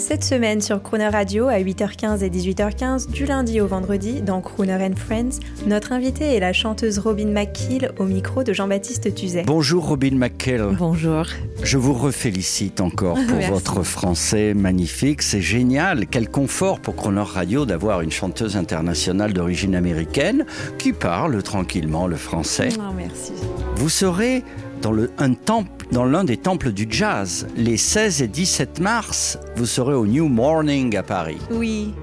Cette semaine sur Crooner Radio à 8h15 et 18h15 du lundi au vendredi dans Crooner and Friends, notre invitée est la chanteuse Robin McKeel au micro de Jean-Baptiste Tuzet. Bonjour Robin McKell. Bonjour. Je vous refélicite encore pour Merci. votre français magnifique. C'est génial. Quel confort pour Croner Radio d'avoir une chanteuse internationale d'origine américaine qui parle tranquillement le français. Oh, merci. Vous serez dans le- un temple, dans l'un des temples du jazz. Les 16 et 17 mars, vous serez au New Morning à Paris. Oui.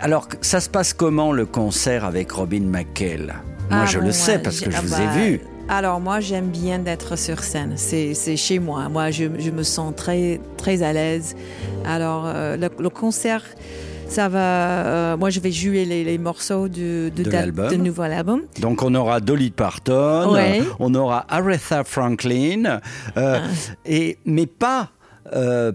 Alors, ça se passe comment le concert avec Robin McKell Moi, Ah je bon, le sais parce que je ah vous bah, ai vu. Alors moi, j'aime bien d'être sur scène. C'est c'est chez moi. Moi, je, je me sens très très à l'aise. Alors euh, le, le concert, ça va. euh, moi, je vais jouer les, les morceaux de de, De nouvel album. Donc on aura Dolly Parton, Ouais. euh, on aura Aretha Franklin, euh, Ah. et mais pas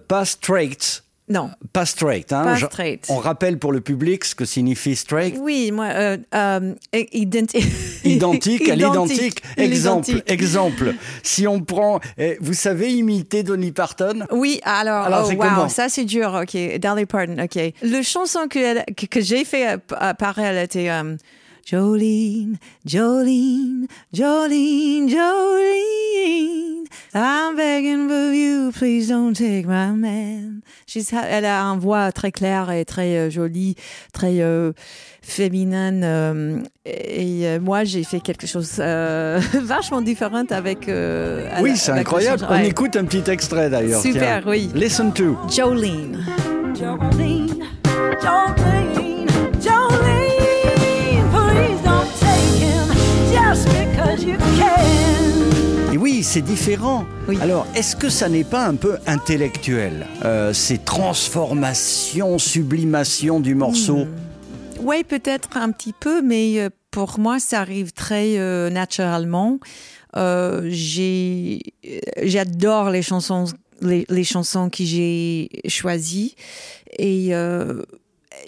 pas straight, Non, pas straight. hein. pas Je- straight. On rappelle pour le public ce que signifie straight. Oui, moi, euh, euh, identi- Identique à l'identique. Exemple, exemple. Si on prend, eh, vous savez imiter Dolly Parton? Oui, alors, Alors, oh, wow, ça c'est dur, ok. Dolly Parton, ok. Le chanson que, elle- que, que j'ai fait euh, euh, par elle était euh, Jolene, Jolene, Jolene, Jolene. I'm begging for you, please don't take my man. She's ha- elle a une voix très claire et très euh, jolie, très euh, féminine. euh, et euh, moi, j'ai fait quelque chose euh, vachement différent avec. euh, Oui, c'est incroyable. On Ouais. écoute un petit extrait d'ailleurs. Super, tiens. oui. Listen to. Jolene, Jolene, Jolene, oui, c'est différent. Oui. Alors, est-ce que ça n'est pas un peu intellectuel euh, Ces transformations, sublimations du morceau Oui, peut-être un petit peu, mais euh, pour moi, ça arrive très euh, naturellement. Euh, j'adore les chansons, les, les chansons que j'ai choisies et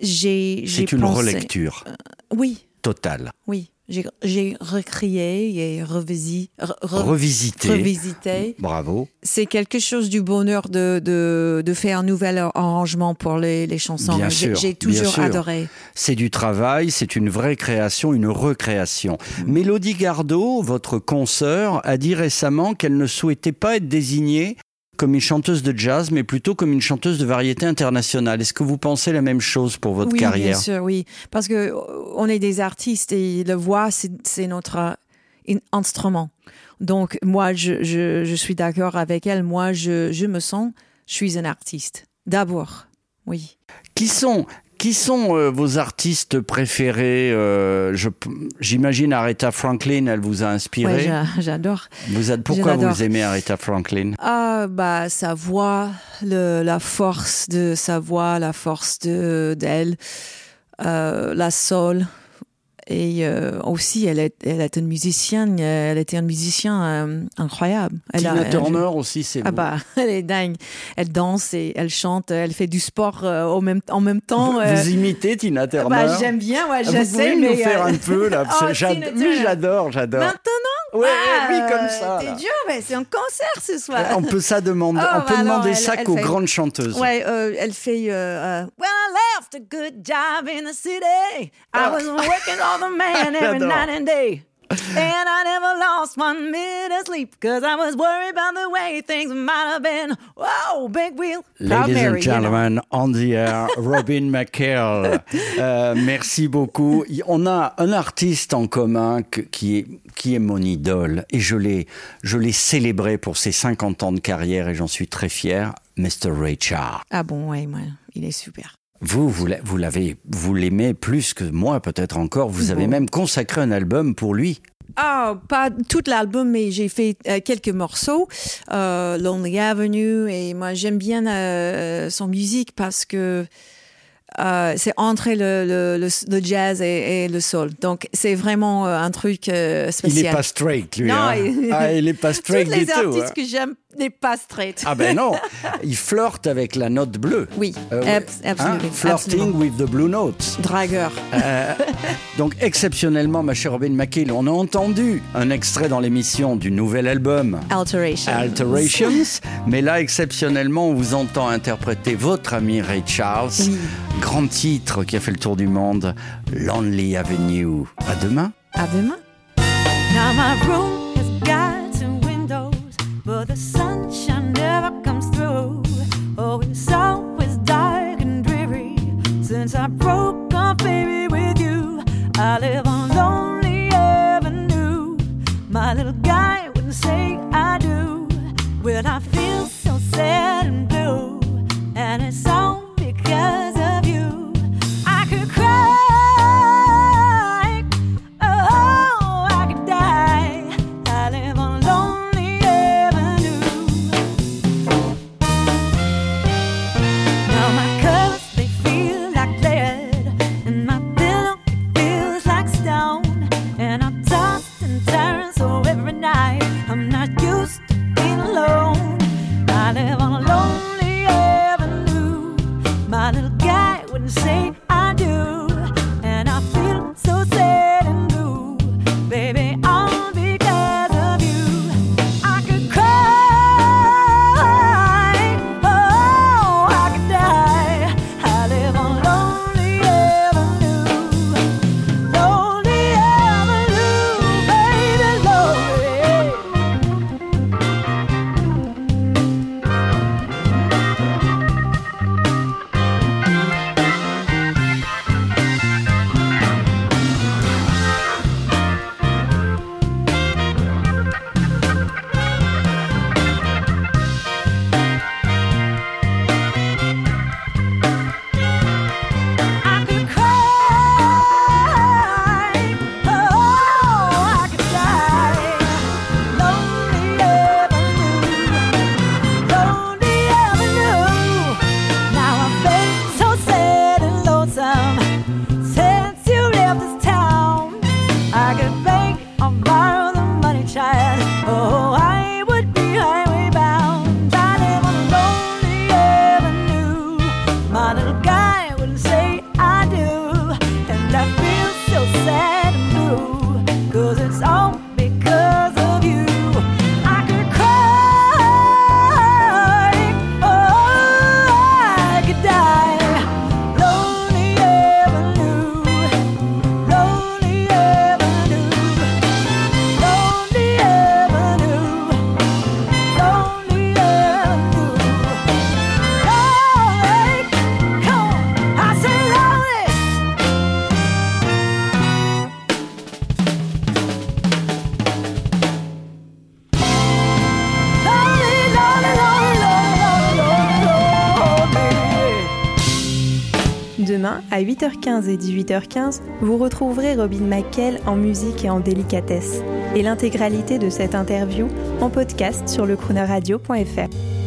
j'ai, j'ai C'est une pensé- relecture Oui, totale. oui. J'ai, recréé et revisi, re- re- Revisité. revisité. Bravo. C'est quelque chose du bonheur de, de, de faire un nouvel arrangement pour les, les chansons. J'ai- toujours adoré. C'est du travail, c'est une vraie création, une recréation. Mm. Mélodie Gardot, votre consoeur, a dit récemment qu'elle ne souhaitait pas être désignée comme une chanteuse de jazz, mais plutôt comme une chanteuse de variété internationale. Est-ce que vous pensez la même chose pour votre oui, carrière? bien sûr, oui. Parce que euh, on est des artistes et la voix, c'est notre euh, in- instrument. Donc, moi, je, je, je suis d'accord avec elle. Moi, je, je me sens, je suis un artiste. D'abord, oui. Qui sont, qui sont euh, vos artistes préférés euh, J'imagine Aretha Franklin, elle vous a Ouais, inspiré. j'a- j'adore. vous êtes, pourquoi vous aimez Aretha Franklin? Ah, bah, sa voix, le, la force de sa voix, la force de, d'elle, euh, la soul. Et euh, aussi, elle est, elle est une musicienne, euh, elle était un musicien euh, incroyable. Elle a- Tina elle- Turner aussi, c'est Ah bah, elle est dingue. Elle danse et elle chante, elle fait du sport euh, au même, en même temps. Vous, euh. vous imitez Tina Turner bah, j'aime bien, ouais, Ah, Vous pouvez j'essaie, nous mais... faire euh, un peu là Oh, j'adore, j'adore. Ouais, Ah, oui, comme ça. T'es dur, mais c'est un concert ce soir. On peut ça demander, Oh, on peut alors, demander elle- ça qu'aux fait- grandes chanteuses. Ouais, euh, elle fait. Euh, euh, When I left a good job in the city, I was working the man every night and day. And I never lost one minute of sleep because I was worried about the way things might have been. Whoa, big wheel. Ladies Mary, and you know. gentlemen, on the air, Robin McHale. Euh, merci beaucoup. On a un artiste en commun que- qui, est, qui est mon idole et je l'ai, je l'ai célébré pour ses 50 ans de carrière et j'en suis très fier, Mr. Ray Charles. Ah bon, ouais, ouais, il est super. Vous, vous l'a- vous l'avez, vous l'aimez plus que moi, peut-être encore. Vous avez Bon. même consacré un album pour lui. Ah, pas tout l'album, mais j'ai fait euh, quelques morceaux, euh, Lonely Avenue, et moi j'aime bien euh, son musique parce que euh, c'est entre le, le, le, le jazz et, et le soul. Donc, c'est vraiment un truc spécial. Il n'est pas straight, lui. Non, hein. il- Ah, il n'est pas straight Tous les du tout. artistes hein. que j'aime n'est pas straight. Ah ben non, il flirte avec la note bleue. Oui, Euh, ouais. abs- absolument, Hein, Flirting absolument. with the blue notes. Dragueur. Euh, donc exceptionnellement, ma chère Robin McKill, on a entendu un extrait dans l'émission du nouvel album Alteration. Alterations, mais là exceptionnellement, on vous entend interpréter votre ami Ray Charles, Oui. grand titre qui a fait le tour du monde, Lonely Avenue. À demain. À demain. Now my room since I broke up, baby, with you. I live À 8h15 et 18h15, vous retrouverez Robin McKell en musique et en délicatesse. Et l'intégralité de cette interview en podcast sur lecroonerradio.fr.